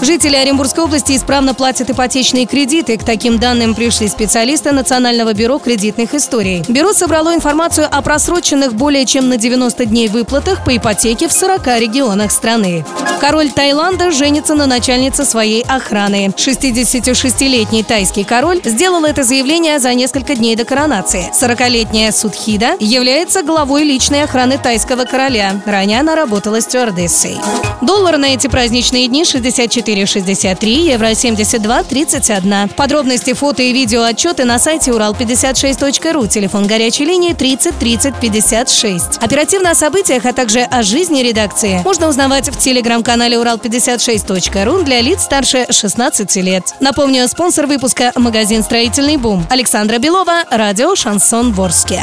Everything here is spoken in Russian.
Жители Оренбургской области исправно платят ипотечные кредиты. К таким данным пришли специалисты Национального бюро кредитных историй. Бюро собрало информацию о просроченных более чем на 90 дней выплатах по ипотеке в 40 регионах страны. Король Таиланда женится на начальнице своей охраны. 66-летний тайский король сделал это заявление за несколько дней до коронации. 40-летняя Судхида является главой личной охраны тайского короля. Ранее она работала стюардессой. Доллар на эти праздничные дни 64,63, евро 72,31. Подробности, фото и видео отчеты на сайте урал56.ру, телефон горячей линии 30 30 56. Оперативно о событиях, а также о жизни редакции можно узнавать в телеграм-канале урал56.ру для лиц старше 16 лет. Напомню, спонсор выпуска – магазин «Строительный бум». Александра Белова, радио «Шансон Ворске».